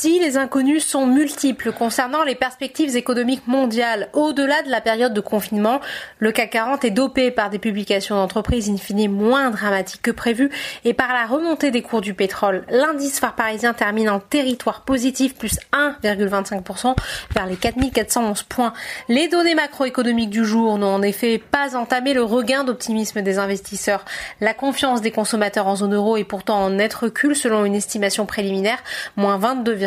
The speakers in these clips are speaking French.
Si les inconnus sont multiples concernant les perspectives économiques mondiales au-delà de la période de confinement, le CAC 40 est dopé par des publications d'entreprises in fine moins dramatiques que prévu et par la remontée des cours du pétrole. L'indice phare parisien termine en territoire positif plus 1,25% vers les 4411 points. Les données macroéconomiques du jour n'ont en effet pas entamé le regain d'optimisme des investisseurs. La confiance des consommateurs en zone euro est pourtant en net recul selon une estimation préliminaire, moins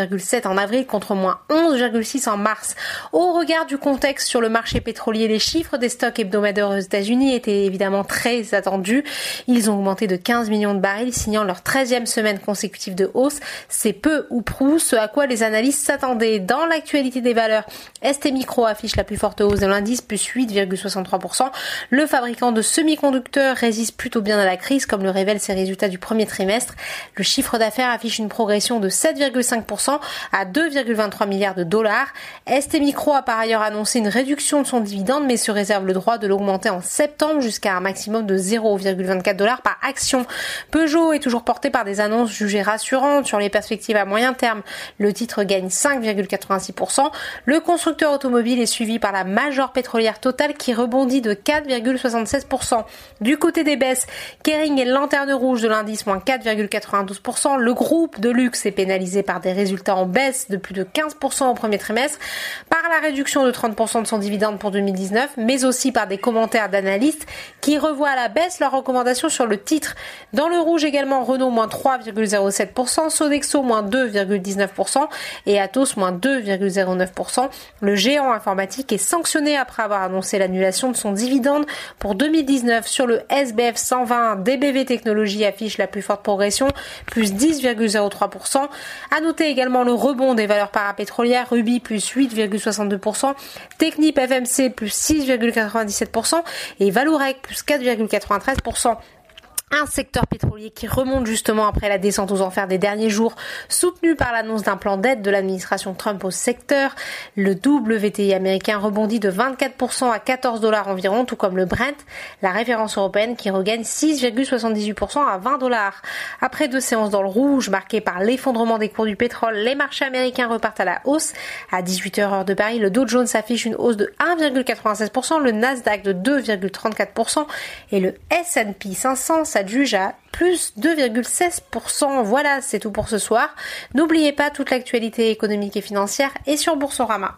22,7 en avril contre moins 11,6 en mars. Au regard du contexte sur le marché pétrolier, les chiffres des stocks hebdomadaires aux États-Unis étaient évidemment très attendus. Ils ont augmenté de 15 millions de barils, signant leur 13e semaine consécutive de hausse. C'est peu ou prou ce à quoi les analystes s'attendaient. Dans l'actualité des valeurs, ST Micro affiche la plus forte hausse de l'indice, plus 8,63%. Le fabricant de semi-conducteurs résiste plutôt bien à la crise, comme le révèlent ses résultats du premier trimestre. Le chiffre d'affaires affiche une progression de 7,5% à 2,23 milliards de dollars. ST Micro a par ailleurs annoncé une réduction de son dividende, mais se réserve le droit de l'augmenter en septembre jusqu'à un maximum de 0,24 dollars par action? Peugeot est toujours porté par des annonces jugées rassurantes sur les perspectives à moyen terme. Le titre gagne 5,86%. Le constructeur automobile est suivi par la major pétrolière totale qui rebondit de 4,76%. Du côté des baisses, Kering est lanterne rouge de l'indice moins 4,92%. Le groupe de luxe est pénalisé par des résultats en baisse de plus de 15% au premier trimestre, par la réduction de 30% de son dividende pour 2019, mais aussi par des commentaires d'analystes qui revoient à la baisse leurs recommandations sur le titre. Dans le rouge également, Renault moins 3,07%, Sodexo moins 2,19% et Atos moins 2,09%. Le géant informatique est sanctionné après avoir annoncé l'annulation de son dividende pour 2019 sur le SBF 120. DBV Technologies affiche la plus forte progression, plus 10,03%. À noter également le rebond des valeurs parapétrolières, Ruby plus 8,62%, Technip FMC plus 6,97% et Valorec plus 4,93% un secteur pétrolier qui remonte justement après la descente aux enfers des derniers jours, soutenu par l'annonce d'un plan d'aide de l'administration Trump au secteur. Le WTI américain rebondit de 24% à 14 dollars environ, tout comme le Brent, la référence européenne qui regagne 6,78% à 20 dollars. Après deux séances dans le rouge marquées par l'effondrement des cours du pétrole, les marchés américains repartent à la hausse. À 18h heure de Paris, le Dow Jones affiche une hausse de 1,96%, le Nasdaq de 2,34% et le S&P 500 juge à plus 2,16%. Voilà, c'est tout pour ce soir. N'oubliez pas toute l'actualité économique et financière et sur Boursorama.